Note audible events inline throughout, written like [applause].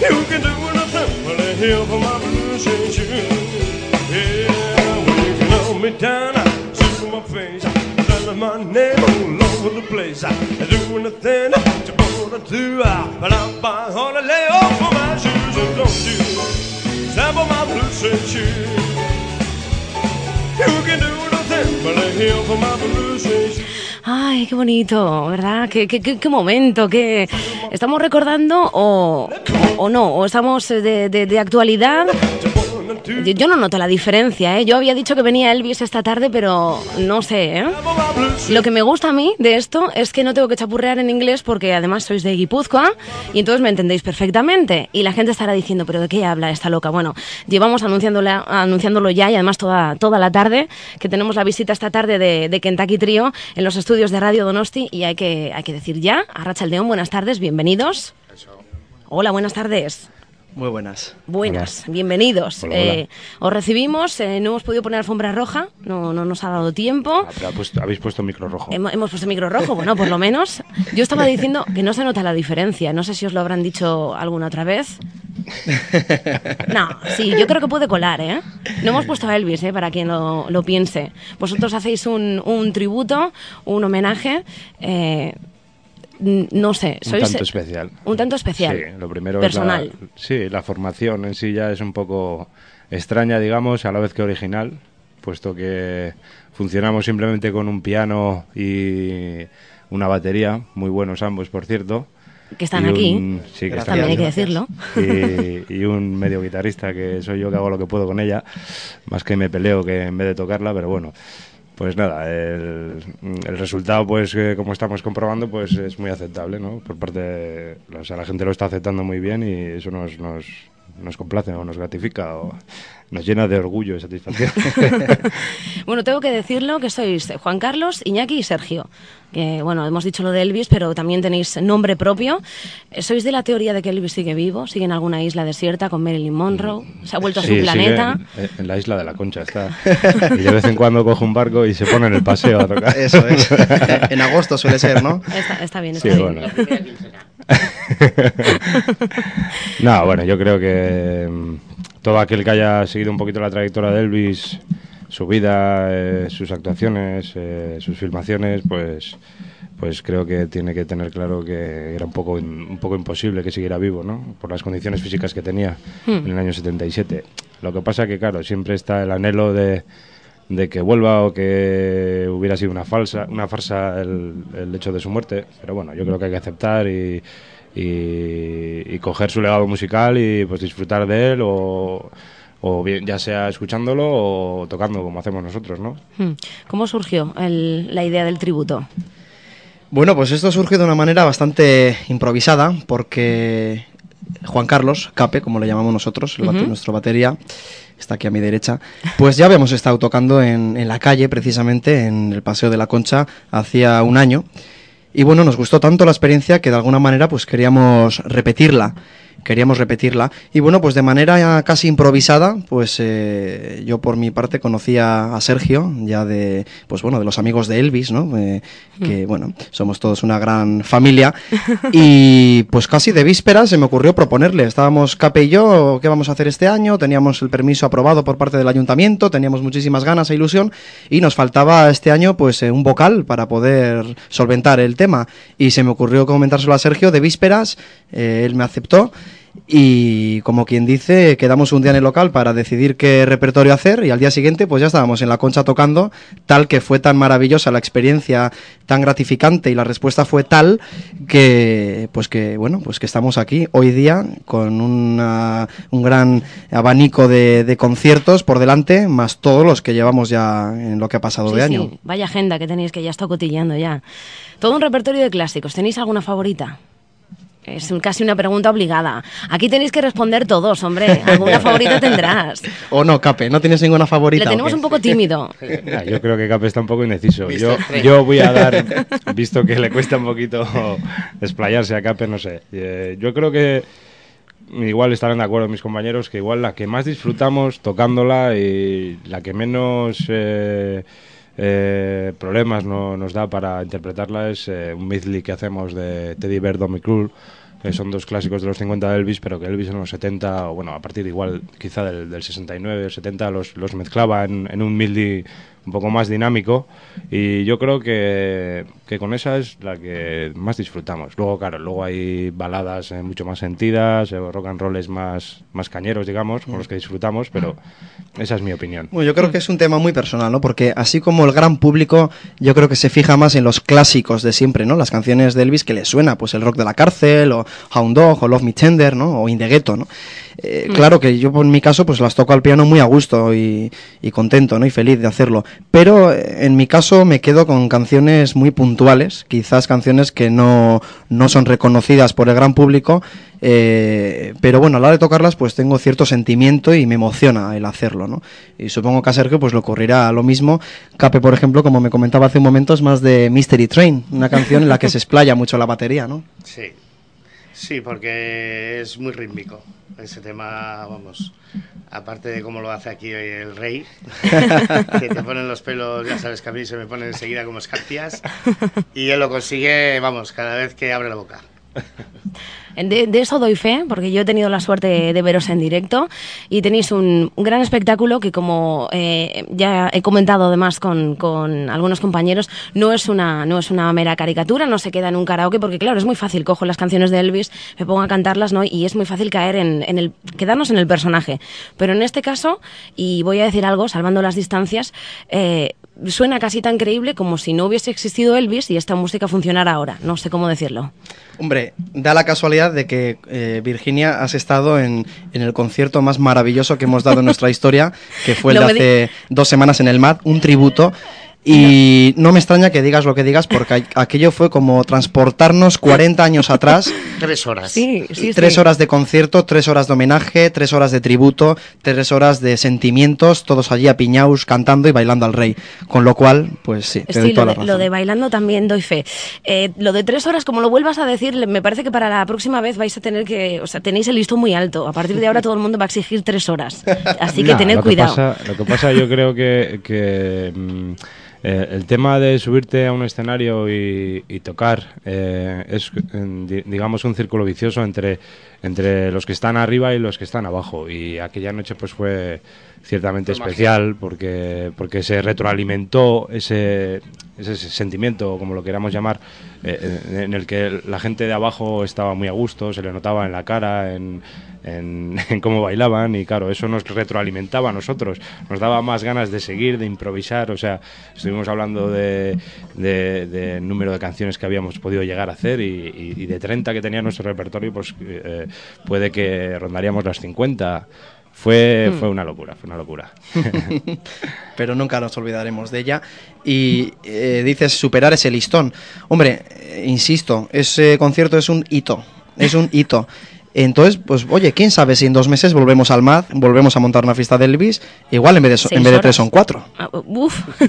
you. You can do anything but a hill for my blues and shoes. Yeah, when you can love me down, I see my face. Telling my name all over the place. I do anything that you wanna do, but I'm by on a lay off for my shoes and don't you sample my blues and shoes. You can do nothing but a hill for my blues and shoes. Ay, qué bonito, ¿verdad? Qué, qué, qué, qué momento, que estamos recordando o, o no, o estamos de, de- de actualidad. Yo yo no noto la diferencia, ¿eh? Yo había dicho que venía Elvis esta tarde, pero no sé, ¿eh? Lo que me gusta a mí de esto es que no tengo que chapurrear en inglés porque además sois de Guipúzcoa y entonces me entendéis perfectamente. Y la gente estará diciendo, ¿pero de qué habla esta loca? Bueno, llevamos anunciándola- anunciándolo ya y además toda, toda la tarde, que tenemos la visita esta tarde de, de Kentucky Trio en los estudios de Radio Donosti y hay que, hay que decir ya, a Rachaldeón, buenas tardes, bienvenidos. Hola, buenas tardes. Muy buenas. Buenas, bienvenidos. Hola, hola. Eh, os recibimos, eh, no hemos podido poner alfombra roja, no, no nos ha dado tiempo. Ah, pero puesto- habéis puesto micro rojo. Hemos, hemos puesto micro rojo, bueno, por lo menos. Yo estaba diciendo que no se nota la diferencia. No sé si os lo habrán dicho alguna otra vez. No, sí, yo creo que puede colar, ¿eh? No hemos puesto a Elvis, ¿eh? Para quien lo, lo piense. Vosotros hacéis un, un tributo, un homenaje. eh, no sé, un sois. tanto especial. Un tanto especial. Sí, lo primero Personal. es la, sí, la formación en sí ya es un poco extraña, digamos, a la vez que original, puesto que funcionamos simplemente con un piano y una batería, muy buenos ambos, por cierto. Que están aquí. un- sí, que están También hay aquí. que decirlo. Y, y un medio guitarrista que soy yo que hago lo que puedo con ella, más que me peleo que en vez de tocarla, pero bueno. Pues nada, el, el resultado, pues eh, como estamos comprobando, pues es muy aceptable, ¿no? Por parte, o sea, la gente lo está aceptando muy bien y eso nos, nos, nos complace o nos gratifica o nos llena de orgullo y satisfacción. [laughs] Bueno, tengo que decirlo que sois Juan Carlos, Iñaki y Sergio. Que, bueno, hemos dicho lo de Elvis, pero también tenéis nombre propio. Eh, ¿Sois de la teoría de que Elvis sigue vivo? ¿Sigue en alguna isla desierta con Marilyn Monroe? ¿Se ha vuelto a su sigue planeta? En, en la isla de la Concha está. Y de vez en cuando coge un barco y se pone en el paseo a tocar. Eso es. en agosto suele ser, ¿no? Está, está bien, está Sí, bien. bueno. [laughs] [laughs] no, bueno, yo creo que mm, todo aquel que haya seguido un poquito la trayectoria de Elvis, su vida, eh, sus actuaciones, eh, sus filmaciones, pues pues creo que tiene que tener claro que era un poco un poco imposible que siguiera vivo, ¿no? Por las condiciones físicas que tenía en el año 77. Lo que pasa que claro, siempre está el anhelo de de que vuelva o que hubiera sido una falsa una farsa el, el hecho de su muerte pero bueno yo creo que hay que aceptar y, y, y coger su legado musical y pues disfrutar de él o, o bien ya sea escuchándolo o tocando como hacemos nosotros no Hmm. ¿Cómo surgió el- la idea del tributo? Bueno, pues esto surge de una manera bastante improvisada, porque Juan Carlos, Cape, como le llamamos nosotros, el bate- nuestro batería, está aquí a mi derecha, pues ya habíamos estado tocando en, en la calle, precisamente, en el Paseo de la Concha, hacía un año. Y bueno, nos gustó tanto la experiencia que de alguna manera pues queríamos repetirla. Queríamos repetirla. Y bueno, pues de manera casi improvisada, pues eh, yo por mi parte conocía a Sergio, ya de, pues bueno, de los amigos de Elvis, ¿no? Eh, que bueno, somos todos una gran familia. [laughs] Y pues casi de víspera se me ocurrió proponerle. Estábamos Cape y yo, ¿qué vamos a hacer este año? Teníamos el permiso aprobado por parte del ayuntamiento, teníamos muchísimas ganas e ilusión y nos faltaba este año pues eh, un vocal para poder solventar el tema. Y se me ocurrió comentárselo a Sergio de vísperas, eh, él me aceptó y como quien dice, quedamos un día en el local para decidir qué repertorio hacer y al día siguiente pues ya estábamos en la concha tocando, tal que fue tan maravillosa la experiencia, tan gratificante y la respuesta fue tal que pues que bueno, pues que estamos aquí hoy día con una- un gran abanico de, de conciertos por delante, más todos los que llevamos ya en lo que ha pasado Sí, de sí, año. Vaya agenda que tenéis que ya está cotillando ya. Todo un repertorio de clásicos. ¿Tenéis alguna favorita? Es un- casi una pregunta obligada. Aquí tenéis que responder todos, hombre. Alguna [laughs] favorita tendrás. O no, Cape, ¿no tienes ninguna favorita? Le tenemos un poco tímido. [laughs] Ah, yo creo que Cape está un poco indeciso. Yo, yo voy a dar, [laughs] visto que le cuesta un poquito desplayarse a Cape, no sé. Eh, yo creo que igual estarán de acuerdo mis compañeros que igual la que más disfrutamos tocándola y la que menos eh, eh, problemas no- nos da para interpretarla es eh, un medley que hacemos de Teddy Bear, Dominic Cruel, que son dos clásicos de los 50 de Elvis, pero que Elvis en los 70, o bueno, a partir igual quizá del, del 69 o 70, los, los mezclaba en, en un medley un poco más dinámico y yo creo que, que con esa es la que más disfrutamos. Luego, claro, luego hay baladas eh, mucho más sentidas, eh, rock and rolls más, más cañeros, digamos, con los que disfrutamos, pero esa es mi opinión. Bueno, yo creo que es un tema muy personal, ¿no? Porque así como el gran público, yo creo que se fija más en los clásicos de siempre, ¿no? Las canciones de Elvis que le suena, pues el rock de la cárcel, o Hound Dog, o Love Me Tender, ¿no? O In the Ghetto, ¿no? Eh, Claro que yo, en mi caso, pues las toco al piano muy a gusto y, y contento, ¿no? Y feliz de hacerlo. Pero eh, en mi caso me quedo con canciones muy puntuales, quizás canciones que no, no son reconocidas por el gran público, eh, pero bueno, a la hora de tocarlas pues tengo cierto sentimiento y me emociona el hacerlo, ¿no? Y supongo que a Sergio pues le ocurrirá lo mismo. Cape, por ejemplo, como me comentaba hace un momento, es más de Mystery Train, una canción en la que se [laughs] explaya mucho la batería, ¿no? Sí, sí, porque es muy rítmico. Ese tema, vamos, aparte de cómo lo hace aquí hoy el rey, [laughs] que te ponen los pelos, ya sabes que a mí se me ponen enseguida como escarpias, y él lo consigue, vamos, cada vez que abre la boca. [laughs] De, de eso doy fe, porque yo he tenido la suerte de veros en directo y tenéis un, un gran espectáculo que, como eh, ya he comentado además con, con algunos compañeros, no es, una, no es una mera caricatura, no se queda en un karaoke, porque claro, es muy fácil, cojo las canciones de Elvis, me pongo a cantarlas, ¿no? Y es muy fácil caer en, en el, quedarnos en el personaje. Pero en este caso, y voy a decir algo, salvando las distancias, eh, suena casi tan creíble como si no hubiese existido Elvis y esta música funcionara ahora. No sé cómo decirlo. Hombre, da la casualidad de que eh, Virginia has estado en, en el concierto más maravilloso que hemos dado en nuestra historia, que fue el [laughs] No de hace dos semanas en el MAD, un tributo. Y no me extraña que digas lo que digas, porque aquello fue como transportarnos 40 años atrás. [laughs] Tres horas. Sí, sí, tres sí. horas de concierto, tres horas de homenaje, tres horas de tributo, tres horas de sentimientos, todos allí apiñaos cantando y bailando al rey. Con lo cual, pues sí, te doy Sí, toda lo la de, razón. lo de bailando también doy fe. Eh, lo de tres horas, como lo vuelvas a decir, me parece que para la próxima vez vais a tener que, o sea, tenéis el listón muy alto. A partir de ahora todo el mundo va a exigir tres horas. Así que Nah, tened lo cuidado. pasa, lo que pasa, yo creo que, que, mm, eh, el tema de subirte a un escenario y, tocar eh, es, di- digamos, un círculo vicioso entre, entre los que están arriba y los que están abajo. Y aquella noche pues fue ciertamente especial porque, porque se retroalimentó ese, ese sentimiento, como lo queramos llamar, eh, en en el que la gente de abajo estaba muy a gusto, se le notaba en la cara, en, en, [laughs] en cómo bailaban y claro, eso nos retroalimentaba a nosotros, nos daba más ganas de seguir, de improvisar, o sea, estuvimos hablando de, de, de número de canciones que habíamos podido llegar a hacer y, y- y de 30 que tenía nuestro repertorio, pues eh, puede que rondaríamos las 50. Fue, fue una locura, fue una locura. [laughs] [laughs] pero nunca nos olvidaremos de ella. Y eh, dices superar ese listón. Hombre, eh, insisto, ese concierto es un hito, es un hito. Entonces, pues oye, quién sabe si en dos meses volvemos al MAD, volvemos a montar una fiesta de Elvis, igual en vez de, so- en vez de tres son cuatro. Ah, uf. [laughs] y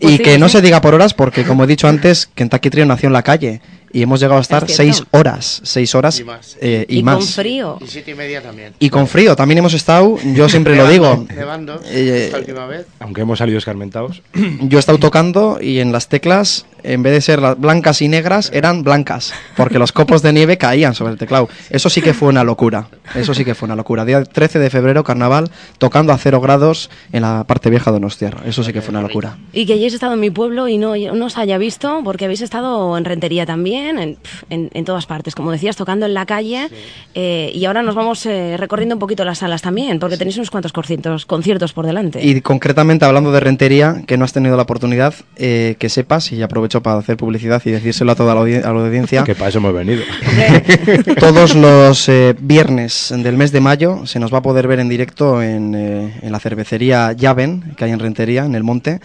Pues sí, que no se diga por horas, porque como he dicho antes, Kentucky Trio nació en la calle y hemos llegado a estar cierto. seis horas, seis horas Y más. eh, y, Y más. con frío. Y siete y media también. Y con frío, también hemos estado, yo siempre lo digo, Nevando, Eh, esta última vez. Aunque hemos salido escarmentados. yo he estado tocando y en las teclas, en vez de ser las blancas y negras, eran blancas, porque los copos de nieve caían sobre el teclado. Eso sí que fue una locura, eso sí que fue una locura. Día 13 de febrero, carnaval, tocando a cero grados en la parte vieja de Donostiarra. Eso sí que fue una locura. Y que hayáis estado en mi pueblo y no, no os haya visto, porque habéis estado en Rentería también, en, en- en todas partes, como decías, tocando en la calle. eh, y ahora nos vamos eh, recorriendo un poquito las salas también, porque tenéis unos cuantos conciertos, conciertos por delante. Y concretamente hablando de Rentería, que no has tenido la oportunidad, eh, que sepas, y aprovecho para hacer publicidad y decírselo a toda la, audi- a la audiencia, Que para eso hemos venido. [laughs] todos los eh, viernes del mes de mayo se nos va a poder ver en directo en, eh, en la cervecería Llaven, que hay en Rentería, en el monte.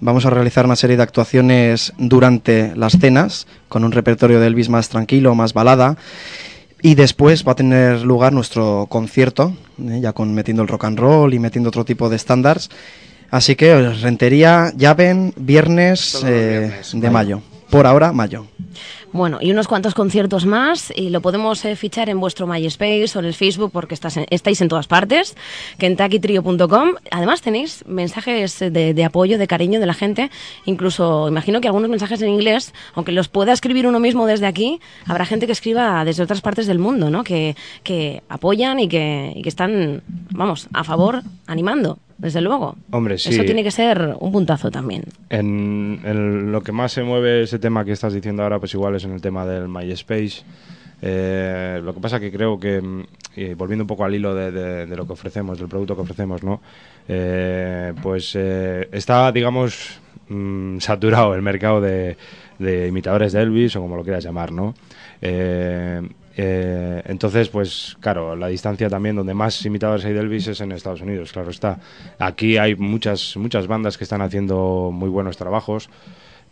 Vamos a realizar una serie de actuaciones durante las cenas, con un repertorio de Elvis más tranquilo, más balada. Y después va a tener lugar nuestro concierto, eh, ya con metiendo el rock and roll y metiendo otro tipo de estándares. Así que Rentería, ya ven, viernes, eh, viernes, de mayo. mayo. Por ahora, mayo. Bueno, y unos cuantos conciertos más y lo podemos eh, fichar en vuestro MySpace o en el Facebook porque estás en- estáis en todas partes, kentuckytrio.com. Además tenéis mensajes de, de apoyo, de cariño de la gente, incluso imagino que algunos mensajes en inglés, aunque los pueda escribir uno mismo desde aquí, habrá gente que escriba desde otras partes del mundo, ¿no? Que, que apoyan y que, y que están, vamos, a favor, animando, desde luego. Hombre, sí. Eso tiene que ser un puntazo también. En, en lo que más se mueve ese tema que estás diciendo ahora, pues igual es en el tema del MySpace. Eh, lo que pasa que creo que, mm, volviendo un poco al hilo de, de- de lo que ofrecemos, del producto que ofrecemos, ¿no? Eh, pues eh, está, digamos, mm, saturado el mercado de, de imitadores de Elvis o como lo quieras llamar, ¿no? Eh, eh, entonces, pues claro, la distancia también donde más imitadores hay de Elvis es en Estados Unidos, claro está. Aquí hay muchas, muchas bandas que están haciendo muy buenos trabajos,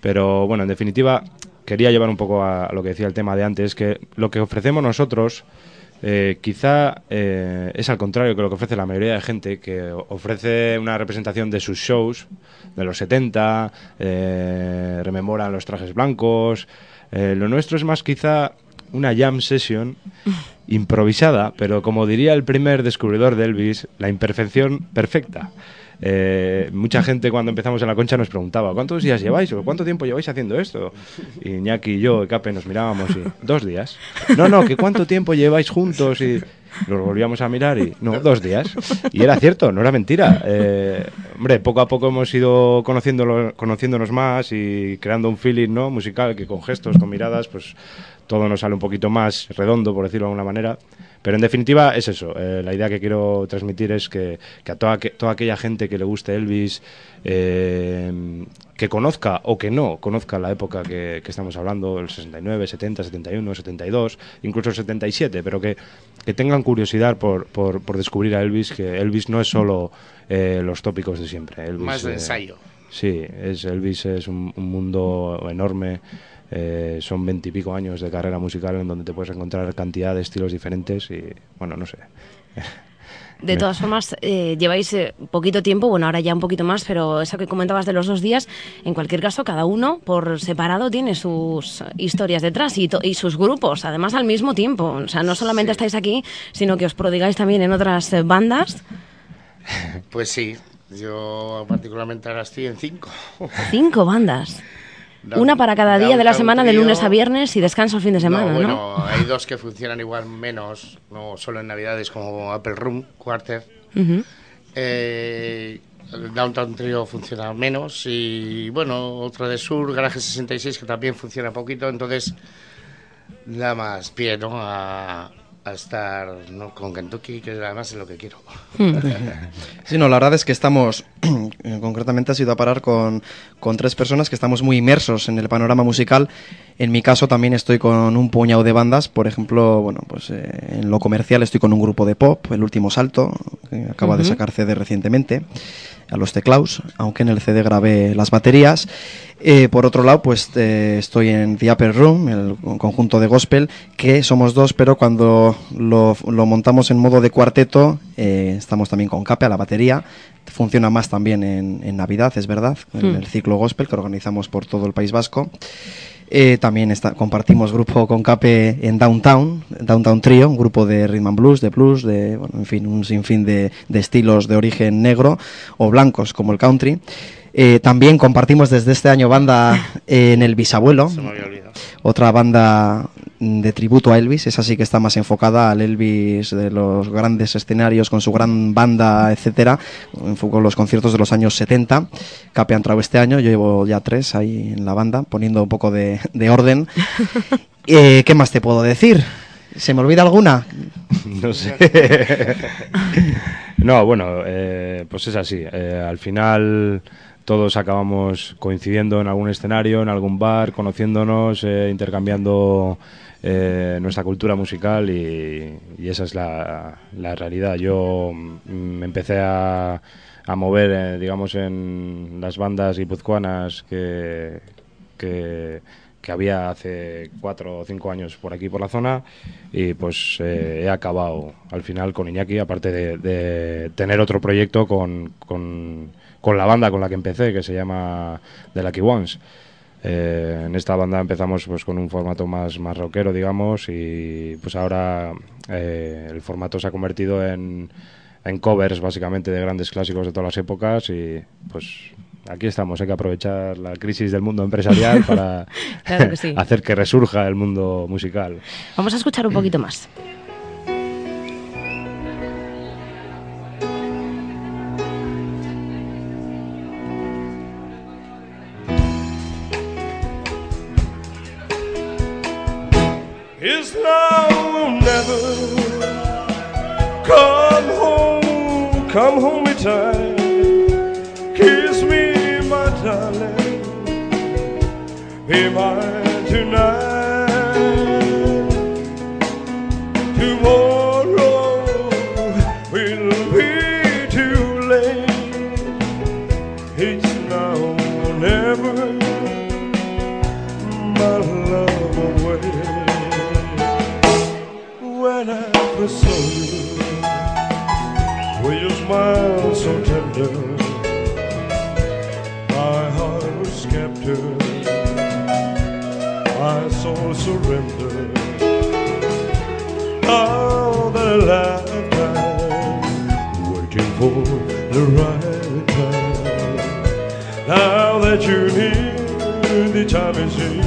pero bueno, en definitiva, quería llevar un poco a, lo que decía el tema de antes, que lo que ofrecemos nosotros eh, quizá eh, es al contrario que lo que ofrece la mayoría de gente, que ofrece una representación de sus shows de los 70, eh, rememoran los trajes blancos. Lo nuestro es más quizá una jam session improvisada, pero como diría el primer descubridor de Elvis, la imperfección perfecta. Eh, mucha gente cuando empezamos en la concha nos preguntaba ¿cuántos días lleváis? o ¿cuánto tiempo lleváis haciendo esto? Y Iñaki y yo, Cape, nos mirábamos y dos días. No, no, que cuánto tiempo lleváis juntos y nos volvíamos a mirar y no, dos días. Y era cierto, no era mentira. Eh, hombre, poco a poco hemos ido conociéndonos más y creando un feeling ¿no? musical que con gestos, con miradas, pues todo nos sale un poquito más redondo, por decirlo de alguna manera. Pero en definitiva es eso. eh, la idea que quiero transmitir es que, que a toda, que- toda aquella gente que le guste Elvis, eh, que conozca o que no conozca la época que, que estamos hablando, el 69, 70, 71, 72, incluso el 77, pero que, que tengan curiosidad por, por, por descubrir a Elvis, que Elvis no es solo eh, los tópicos de siempre. Elvis, Más de eh, ensayo. Sí, es, Elvis es un, un mundo enorme. eh, son veintipico años de carrera musical en donde te puedes encontrar cantidad de estilos diferentes y, bueno, no sé. [laughs] De todas formas, eh, lleváis eh, poquito tiempo, bueno, ahora ya un poquito más, pero eso que comentabas de los dos días, en cualquier caso, cada uno por separado tiene sus historias detrás y, y sus grupos, además al mismo tiempo. O sea, no solamente estáis aquí, sino que os prodigáis también en otras eh, bandas. [laughs] Pues sí, yo particularmente ahora estoy en cinco. Cinco bandas. Una para cada día de la semana, de lunes a viernes y descanso el fin de semana, ¿no? bueno, hay dos que funcionan igual menos, no solo en Navidades como Apple Room, Quarter. Eh, el Downtown Trio funciona menos y bueno, otro de Sur, Garaje 66 que también funciona poquito, entonces da más pie ¿no? a, a estar ¿no? con Kentucky, que además es lo que quiero. [laughs] Sí, no, la verdad es que estamos, [clears throat] concretamente ha sido a parar con, con tres personas que estamos muy inmersos en el panorama musical. En mi caso también estoy con un puñado de bandas, por ejemplo, bueno, pues eh, en lo comercial estoy con un grupo de pop, El Último Salto, que acaba de Ujú. sacar CD recientemente, a los teclados, aunque en el CD grabé las baterías. Eh, por otro lado, pues eh, estoy en The Upper Room, el conjunto de gospel, que somos dos, pero cuando lo, lo montamos en modo de cuarteto, eh, estamos también con Cape a la batería. Funciona más también en, en Navidad, es verdad, en Hmm. el ciclo gospel que organizamos por todo el País Vasco. Eh, también está, compartimos grupo con Cape en Downtown, Downtown Trio, un grupo de rhythm and blues, de blues, de, bueno, en fin, un sinfín de, de estilos de origen negro o blancos como el country. Eh, también compartimos desde este año banda eh, [laughs] en El Bisabuelo, Se me había olvidado. otra banda de tributo a Elvis, esa sí que está más enfocada al Elvis de los grandes escenarios con su gran banda, etcétera, enfocó los conciertos de los años 70. Cape ha entrado este año, yo llevo ya tres ahí en la banda, poniendo un poco de, de orden. [laughs] Eh, ¿Qué más te puedo decir? ¿Se me olvida alguna? [laughs] no sé. no, bueno, eh, pues es así. Eh, al final todos acabamos coincidiendo en algún escenario, en algún bar, conociéndonos, eh, intercambiando eh, nuestra cultura musical y, y esa es la, la realidad. Yo mm, me empecé a, mover, eh, digamos, en las bandas guipuzcoanas que, que, que había hace cuatro o cinco años por aquí, por la zona, y pues he acabado al final con Iñaki, aparte de, de tener otro proyecto con, con, con la banda con la que empecé, que se llama The Lucky Ones. Eh, en esta banda empezamos pues con un formato más, más rockero, digamos, y pues ahora eh, el formato se ha convertido en, en covers básicamente de grandes clásicos de todas las épocas y pues aquí estamos, hay que aprovechar la crisis del mundo empresarial para [laughs] Claro que sí. [laughs] hacer que resurja el mundo musical. Vamos a escuchar un poquito más. It's now or never. Come home, come home in time. Kiss me, my darling. Be mine tonight. Now that the time is here.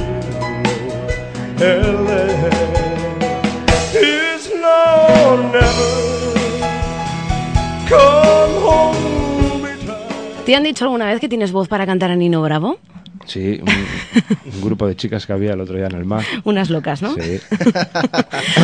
¿Te han dicho alguna vez que tienes voz para cantar a Nino Bravo? Sí, un, un grupo de chicas que había el otro día en el mar. Unas locas, ¿no? Sí. [laughs]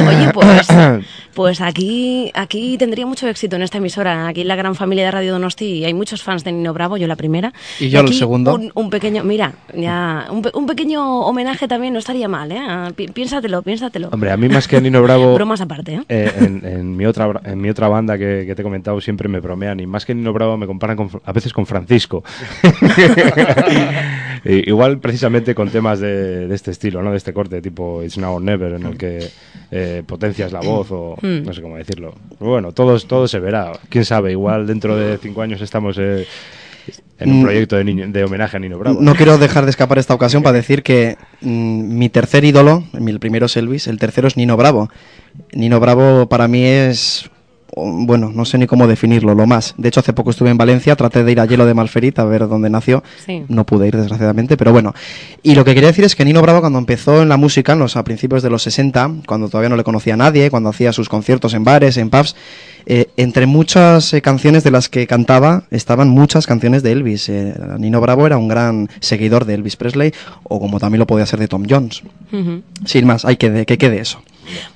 Oye, pues, [coughs] pues aquí, aquí tendría mucho éxito en esta emisora. Aquí en la gran familia de Radio Donosti hay muchos fans de Nino Bravo, yo la primera. Y yo el aquí segundo. Un, un pequeño, mira, ya, un, pe- un pequeño homenaje también no estaría mal, ¿eh? Ah, pi- Piénsatelo, piénsatelo. Hombre, a mí más que a Nino Bravo... [laughs] Bromas aparte, ¿eh? Eh, en, en mi otra en mi otra banda que, que te he comentado siempre me bromean y más que Nino Bravo me comparan con a veces con Francisco [laughs] Igual precisamente con temas de, de este estilo no de este corte tipo It's Now or Never en el que eh, potencias la voz o Mm. no sé cómo decirlo Pero bueno todo todo se verá quién sabe igual dentro de cinco años estamos eh, en un Mm. proyecto de, niño- de homenaje a Nino Bravo No quiero dejar de escapar esta ocasión para decir que mm, mi tercer ídolo, mi- el primero es Elvis, el tercero es Nino Bravo. Nino Bravo para mí es, bueno, no sé ni cómo definirlo, lo más. De hecho, hace poco estuve en Valencia, traté de ir a Hielo de Malferit a ver dónde nació. Sí. No pude ir, desgraciadamente, pero bueno. Y lo que quería decir es que Nino Bravo, cuando empezó en la música, en los, a principios de los 60, cuando todavía no le conocía a nadie, cuando hacía sus conciertos en bares, en pubs, eh, entre muchas eh, canciones de las que cantaba estaban muchas canciones de Elvis. Eh, Nino Bravo era un gran seguidor de Elvis Presley, o como también lo podía ser de Tom Jones. Sin más, hay que, que quede eso.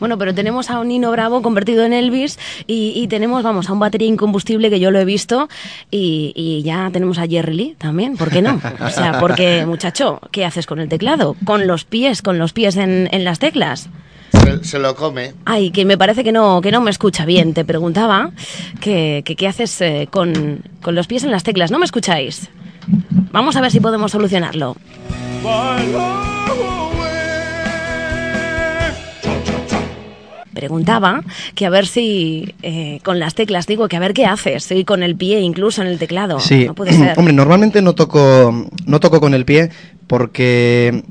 Bueno, pero tenemos a un Nino Bravo convertido en Elvis y, y tenemos, vamos, a un batería incombustible que yo lo he visto y, y ya tenemos a Jerry Lee también, ¿por qué no? O sea, porque, muchacho, ¿qué haces con el teclado? Con los pies, con los pies en, en las teclas. Se, se lo come. Ay, que me parece que no, que no me escucha bien. Te preguntaba que, que qué haces eh, con, con los pies en las teclas. ¿No me escucháis? Vamos a ver si podemos solucionarlo. Preguntaba que a ver si eh, con las teclas, digo, que a ver qué haces, y con el pie incluso en el teclado. Sí, No puede [clears throat] ser. hombre, normalmente no toco, no toco con el pie porque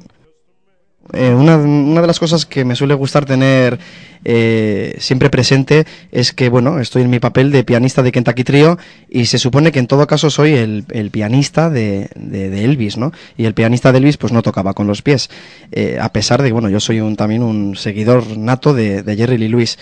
eh, una, una de las cosas que me suele gustar tener eh, siempre presente es que, bueno, estoy en mi papel de pianista de Kentucky Trio y se supone que en todo caso soy el, el pianista de, de- Elvis, ¿no? Y el pianista de Elvis pues no tocaba con los pies, eh, a pesar de que, bueno, yo soy un, también un seguidor nato de, de Jerry Lee Lewis.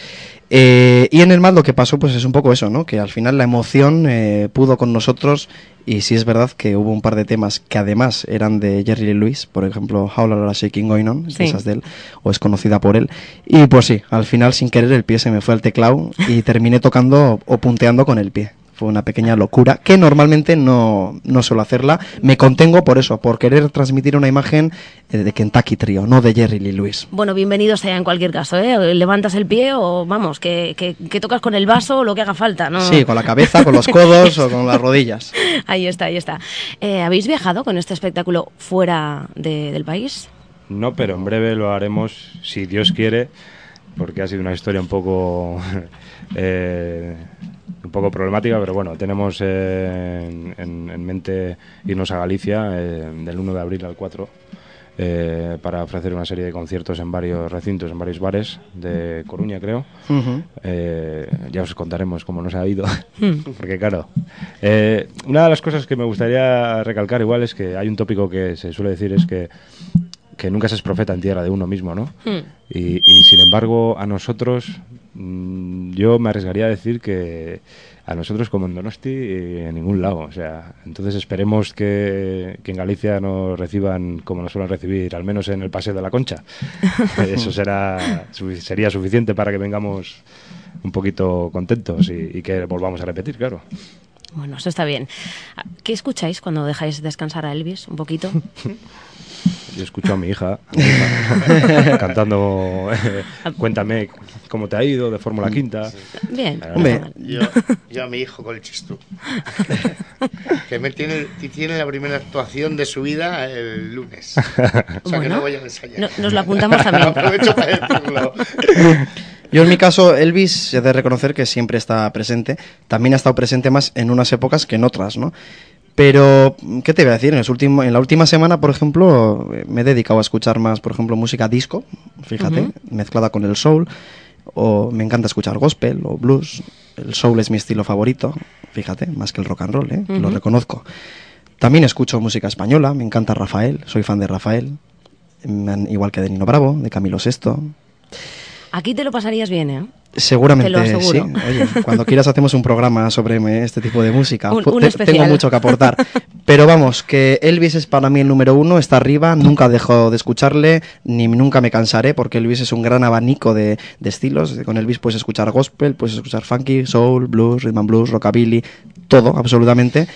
Eh, y en el mal lo que pasó pues es un poco eso, ¿no? Que al final la emoción eh, pudo con nosotros y sí es verdad que hubo un par de temas que además eran de Jerry Lee Lewis, por ejemplo, How La Shaking Going On, de Sí. esas de él, o es conocida por él. Y pues sí, al final sin querer el pie se me fue al teclado y terminé tocando o punteando con el pie. Fue una pequeña locura, que normalmente no, no suelo hacerla. Me contengo por eso, por querer transmitir una imagen eh, de Kentucky Trio, no de Jerry Lee Lewis. Bueno, bienvenido sea en cualquier caso, ¿eh? Levantas el pie o, vamos, que, que- que tocas con el vaso o lo que haga falta, ¿no? Sí, con la cabeza, con los codos o con las [laughs] rodillas. Ahí está, ahí está. Eh, ¿Habéis viajado con este espectáculo fuera de- del país? No, pero en breve lo haremos, si Dios quiere, porque ha sido una historia un poco [laughs] eh, un poco problemática, pero bueno, tenemos eh, en, en- en mente irnos a Galicia eh, del 1 de abril al 4 eh, para ofrecer una serie de conciertos en varios recintos, en varios bares de Coruña, creo. Eh, ya os contaremos cómo nos ha ido, [laughs] porque claro, eh, una de las cosas que me gustaría recalcar igual es que hay un tópico que se suele decir es que, que nunca se es profeta en tierra de uno mismo, ¿no? Hmm. Y, y, sin embargo a nosotros, mm, yo me arriesgaría a decir que a nosotros como en Donosti eh, en ningún lado, o sea, entonces esperemos que, que en Galicia nos reciban como nos suelen recibir, al menos en el Paseo de la Concha. [laughs] Eso será sería suficiente para que vengamos un poquito contentos y, y que volvamos a repetir, claro. Bueno, eso está bien. ¿Qué escucháis cuando dejáis descansar a Elvis un poquito? [laughs] Yo escucho a mi hija, a mi hija [laughs] cantando eh, Cuéntame cómo te ha ido de Fórmula Quinta. Bien. Hombre. Yo, yo a mi hijo con el chistú. [laughs] que me tiene, tiene la primera actuación de su vida el lunes. O sea que Bueno, no voy a ensayar. no- nos lo apuntamos también. [laughs] Aprovecho para decirlo. Yo en mi caso, Elvis, he de reconocer que siempre está presente. También ha estado presente más en unas épocas que en otras, ¿no? Pero, ¿qué te voy a decir? En, los en la última semana, por ejemplo, me he dedicado a escuchar más, por ejemplo, música disco, fíjate, mezclada con el soul. O me encanta escuchar gospel o blues. El soul es mi estilo favorito, fíjate, más que el rock and roll, ¿eh? Lo Ujú. reconozco. También escucho música española, me encanta Rafael, soy fan de Rafael. Igual que de Nino Bravo, de Camilo Sesto. Aquí te lo pasarías bien, ¿eh? Seguramente Te lo sí. Oye, cuando quieras hacemos un programa sobre este tipo de música. Un- un. Tengo mucho que aportar. Pero vamos, que Elvis es para mí el número uno, está arriba, nunca dejo de escucharle, ni nunca me cansaré, porque Elvis es un gran abanico de, de estilos. Con Elvis puedes escuchar gospel, puedes escuchar funky, soul, blues, rhythm and blues, rockabilly, todo, absolutamente.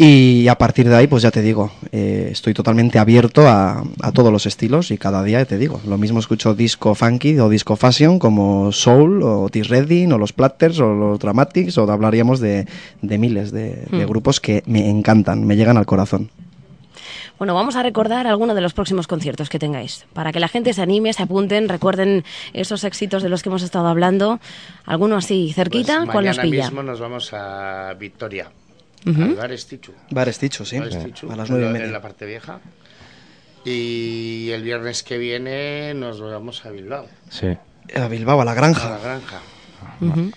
Y a partir de ahí, pues ya te digo, eh, estoy totalmente abierto a, a todos los estilos y cada día te digo, lo mismo escucho disco funky o disco fashion como soul o T-Redding o los Platters o los Dramatics o hablaríamos de, de miles de, de Hmm. grupos que me encantan, me llegan al corazón. Bueno, vamos a recordar algunos de los próximos conciertos que tengáis, para que la gente se anime, se apunten, recuerden esos éxitos de los que hemos estado hablando. Alguno así cerquita, Pues ¿cuál nos mañana pilla? mismo nos vamos a Victoria. Ujú. Al bar Estichu. Bar Esticho, sí. Bar Estichu, A las nueve y la- media. En la parte vieja. Y el viernes que viene nos vamos a Bilbao, Sí. A Bilbao, a la a la granja. granja. Ujú.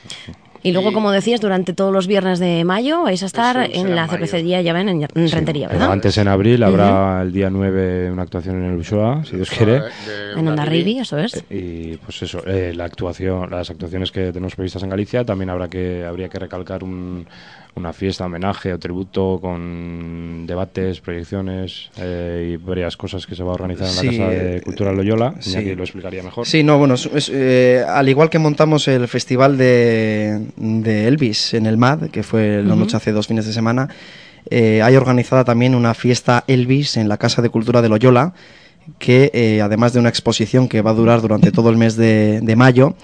Y luego, Y- como decías, durante todos los viernes de mayo vais a estar en la cervecería, ya ven, en, en Sí, Rentería, pero ¿verdad? Antes en abril habrá el día 9 una actuación en el Ushoa, si Dios quiere. De En Onda Hondarribí. Rivi, eso es. Y pues eso, eh, la actuación, las actuaciones que tenemos previstas en Galicia, también habrá que habría que recalcar un- una fiesta, homenaje o tributo con debates, proyecciones eh, y varias cosas que se va a organizar en la Sí, Casa de eh, Cultura Loyola. sí. Lo explicaría mejor. Sí, no, bueno, es- es, eh, al igual que montamos el festival de, de Elvis en el MAD, que fue la noche hace dos fines de semana, eh, hay organizada también una fiesta Elvis en la Casa de Cultura de Loyola, que eh, además de una exposición que va a durar durante todo el mes de, de mayo,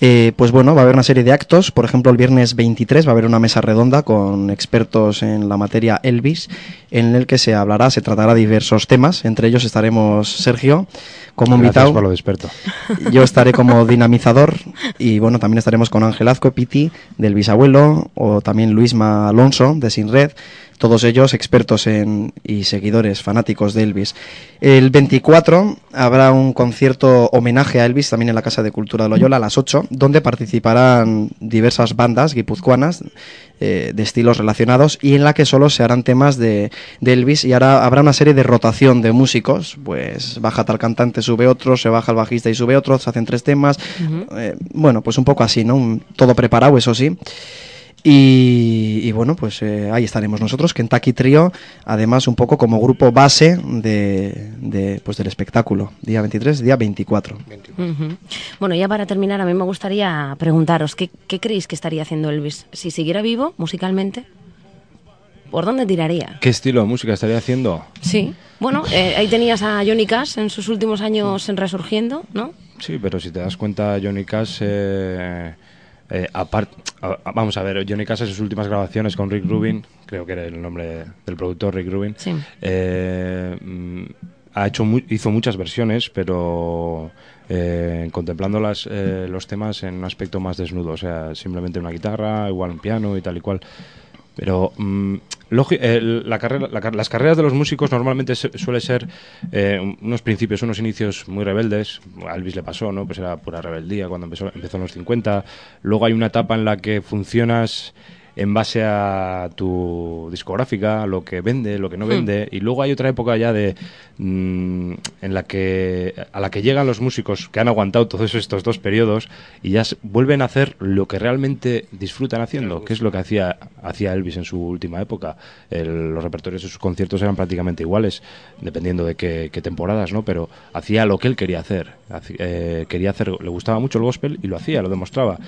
eh, pues bueno, va a haber una serie de actos. Por ejemplo, el viernes 23 va a haber una mesa redonda con expertos en la materia Elvis, en el que se hablará, se tratará diversos temas. Entre ellos estaremos Sergio como invitado. por lo de experto. [laughs] Yo estaré como dinamizador y bueno, también estaremos con Ángel Azco, Piti, del bisabuelo, o también Luisma Alonso, de Sin Red, todos ellos expertos en, y seguidores fanáticos de Elvis. El 24 habrá un concierto homenaje a Elvis también en la Casa de Cultura de Loyola a las 8, donde participarán diversas bandas guipuzcoanas eh, de estilos relacionados y en la que solo se harán temas de, de Elvis y ahora habrá una serie de rotación de músicos, pues baja tal cantante, sube otro, se baja el bajista y sube otro, se hacen tres temas, eh, bueno, pues un poco así, ¿no? Un- todo preparado, eso sí. Y, y bueno, pues eh, ahí estaremos nosotros, Kentucky Trio, además un poco como grupo base de, de, pues del espectáculo, día 23, día 24. Ujú. Bueno, ya para terminar, a mí me gustaría preguntaros, ¿qué, qué creéis que estaría haciendo Elvis? Si siguiera vivo musicalmente, ¿por dónde tiraría? ¿Qué estilo de música estaría haciendo? Sí. Bueno, eh, ahí tenías a Johnny Cash en sus últimos años en resurgiendo, ¿no? Sí, pero si te das cuenta, Johnny Cash, eh, eh, apart- a- a- vamos a ver, Johnny Cash en sus últimas grabaciones con Rick Rubin, creo que era el nombre del productor Rick Rubin, Sí. eh, mm, ha hecho mu- hizo muchas versiones, pero eh, contemplando las, eh, los temas en un aspecto más desnudo, o sea, simplemente una guitarra, igual un piano y tal y cual. Pero mm, eh, la carrera, la las carreras de los músicos normalmente se- suele ser eh, unos principios, unos inicios muy rebeldes. A Elvis le pasó, ¿no? Pues era pura rebeldía cuando empezó, empezó en los 50. Luego hay una etapa en la que funcionas en base a tu discográfica, lo que vende, lo que no vende, y luego hay otra época ya de mm, en la que a la que llegan los músicos que han aguantado todos estos dos periodos y ya vuelven a hacer lo que realmente disfrutan haciendo, que es lo que hacía hacía Elvis en su última época. El- los repertorios de sus conciertos eran prácticamente iguales, dependiendo de qué, qué temporadas, ¿no? Pero hacía lo que él quería hacer. Eh, quería hacer, le gustaba mucho el gospel y lo hacía, lo demostraba.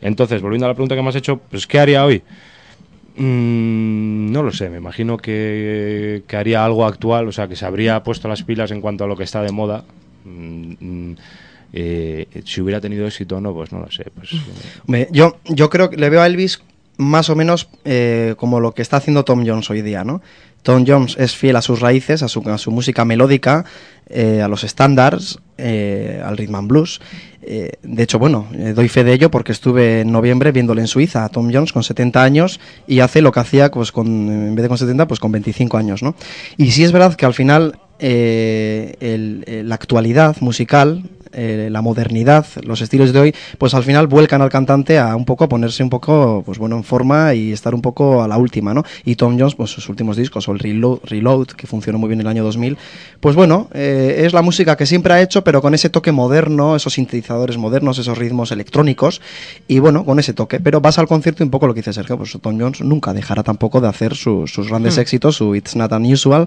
Entonces, volviendo a la pregunta que me has hecho, pues ¿qué haría hoy? Mm, no lo sé, me imagino que, que haría algo actual, o sea, que se habría puesto las pilas en cuanto a lo que está de moda. Mm, mm, eh, si hubiera tenido éxito o no, pues no lo sé. Pues, eh, yo, yo creo que le veo a Elvis más o menos eh, como lo que está haciendo Tom Jones hoy día, ¿no? Tom Jones es fiel a sus raíces, a su, a su música melódica, eh, a los estándares, al rhythm and blues. Eh, de hecho, bueno, eh, doy fe de ello porque estuve en noviembre viéndole en Suiza a Tom Jones con 70 años y hace lo que hacía pues con, en vez de con 70, pues con 25 años, ¿no? Y sí es verdad que al final eh, el- eh, la actualidad musical, eh, la modernidad, los estilos de hoy, pues al final vuelcan al cantante a un poco a ponerse un poco, pues bueno, en forma y estar un poco a la última, ¿no? Y Tom Jones, pues sus últimos discos, o el Reload, Reload que funcionó muy bien en el año 2000, pues bueno, eh, es la música que siempre ha hecho, pero con ese toque moderno, esos sintetizadores modernos, esos ritmos electrónicos, y bueno, con ese toque. Pero vas al concierto y un poco lo que dice Sergio, pues Tom Jones nunca dejará tampoco de hacer su- sus grandes Hmm. éxitos, su It's Not Unusual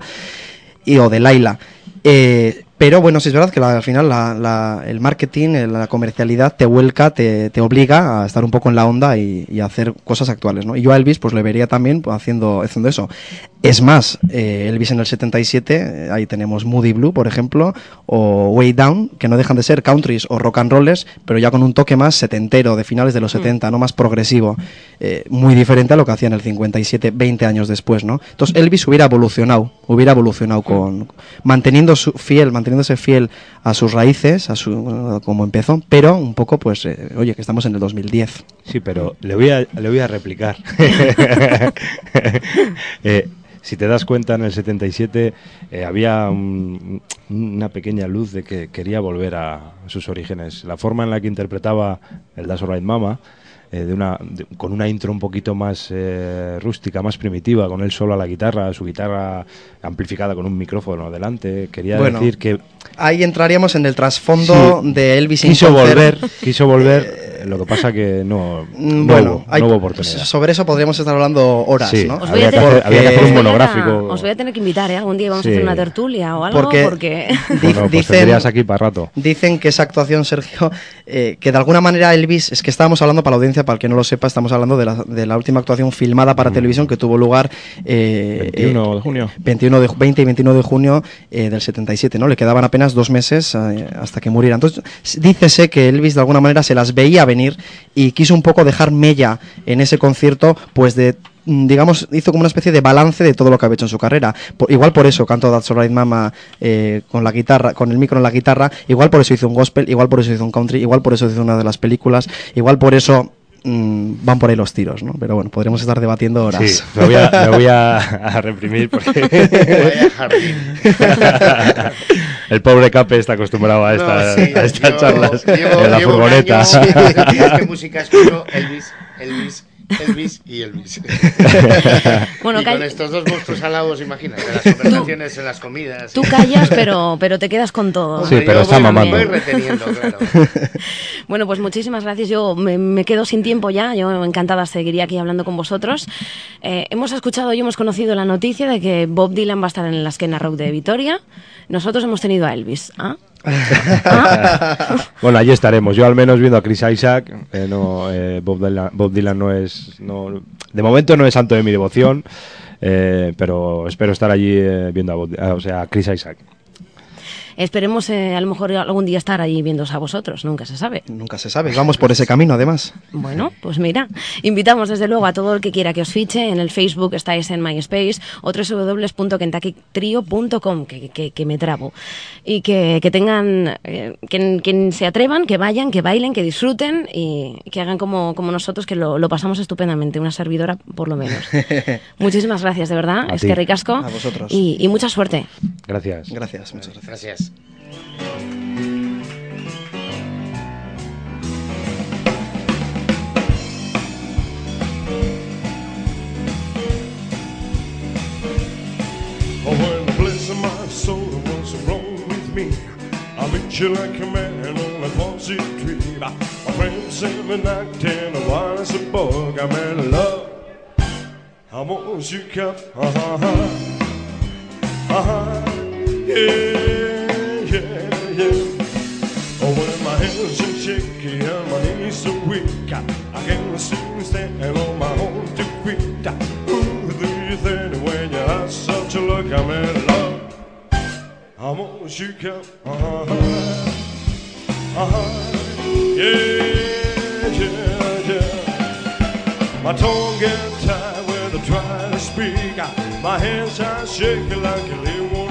y o de Laila. Eh, pero bueno, sí es verdad que la- al final la- la- el marketing, eh, la comercialidad te vuelca, te, te obliga a estar un poco en la onda y, y a hacer cosas actuales, ¿no? Y yo a Elvis pues le vería también pues, haciendo, haciendo eso. Es más, eh, Elvis en el 77, eh, ahí tenemos Moody Blue, por ejemplo, o Way Down, que no dejan de ser countries o rock and rollers, pero ya con un toque más setentero, de finales de los 70, no más progresivo, eh, muy diferente a lo que hacía en el 57, 20 años después, ¿no? Entonces Elvis hubiera evolucionado, hubiera evolucionado con manteniendo su fiel, manteniéndose fiel a sus raíces, a su como empezó, pero un poco pues eh, oye, que estamos en el 2010. Sí, pero le voy a, le voy a replicar. [laughs] Eh, si te das cuenta, en el 77 eh, había un- una pequeña luz de que quería volver a sus orígenes. La forma en la que interpretaba el That's Alright Mama, eh, de una, de- con una intro un poquito más eh, rústica, más primitiva, con él solo a la guitarra, su guitarra amplificada con un micrófono delante. Quería Bueno, decir que Ahí entraríamos en el trasfondo Sí. de Elvis quiso volver, quiso volver. [laughs] lo que pasa que no, Mm, no bueno, hubo, hay- no hubo oportunidad. sobre eso podríamos estar hablando horas, Sí. ¿no? Os voy Había a que tener, hacer- había que hacer un monográfico. Os voy a tener que invitar, ¿eh? Algún día vamos Sí. a hacer una tertulia o algo, Porque- porque... [laughs] Bueno, pues dicen, tendrías aquí para rato. dicen que esa actuación, Sergio, eh, que de alguna manera Elvis, es que estábamos hablando para la audiencia, para el que no lo sepa, estamos hablando de la, de la última actuación filmada para televisión que tuvo lugar eh, 21 eh, de junio. 21 de, ju- 20 y 21 de junio eh, del 77, ¿no? Le quedaban apenas dos meses eh, hasta que muriera. Entonces, dícese que Elvis de alguna manera se las veía venir y quiso un poco dejar mella en ese concierto, pues de mm, digamos, hizo como una especie de balance de todo lo que había hecho en su carrera. Igual por eso cantó That's Alright Mama eh, con la guitarra, con el micro en la guitarra, igual por eso hizo un gospel, igual por eso hizo un country, igual por eso hizo una de las películas, igual por eso mm, van por ahí los tiros, ¿no? Pero bueno, podríamos estar debatiendo horas. Sí, me voy a, me voy a, [laughs] a reprimir porque Vaya [laughs] [laughs] el pobre Cape está acostumbrado a, esta- No, sí, a estas yo charlas llevo- en la llevo un furgoneta. año, ¿sabes qué música escucho? Elvis, Elvis Elvis y Elvis. [laughs] Bueno, y con estos dos monstruos alados, imagínate, las conversaciones en las comidas. Tú callas, pero, [laughs] pero te quedas con todo. Sí, Hombre, pero yo está voy- mamando. Voy reteniendo, claro. [laughs] Bueno, pues muchísimas gracias. Yo me, me quedo sin tiempo ya. Yo encantada seguiría aquí hablando con vosotros. Eh, hemos escuchado y hemos conocido la noticia de que Bob Dylan va a estar en la esquena rock de Vitoria. Nosotros hemos tenido a Elvis. ¿ah? [laughs] Bueno, allí estaremos. Yo al menos viendo a Chris Isaac. eh, no, eh, Bob, Dylan, no es. No, de momento no es santo de mi devoción. eh, pero espero estar allí viendo a, Bob- a- o sea, a Chris Isaac. Esperemos eh, a lo mejor algún día estar allí viéndose a vosotros. Nunca se sabe. Nunca se sabe. Vamos por ese camino, además. Bueno, pues mira, invitamos desde luego a todo el que quiera que os fiche. En el Facebook estáis en MySpace o www.kentuckytrio.com, que, que, que me trabo. Y que, que tengan, eh, que, que se atrevan, que vayan, que bailen, que disfruten y que hagan como, como nosotros, que lo, lo pasamos estupendamente, una servidora por lo menos. [laughs] Muchísimas gracias, de verdad. A es ti. que ricasco. A vosotros. Y, y mucha suerte. Gracias. Gracias, muchas gracias. Gracias. Oh, when the place of my soul wants to roll with me, I Cheers. you like a man on a bossy trip. My friends in the night and I want as a bug. I'm in love. How want you come? Uh huh. Uh huh. Yeah. I'm in love. I want you come. Uh-huh. Uh-huh. Yeah, yeah, yeah. My tongue gets tied when I try to speak. My hands are shaking like a little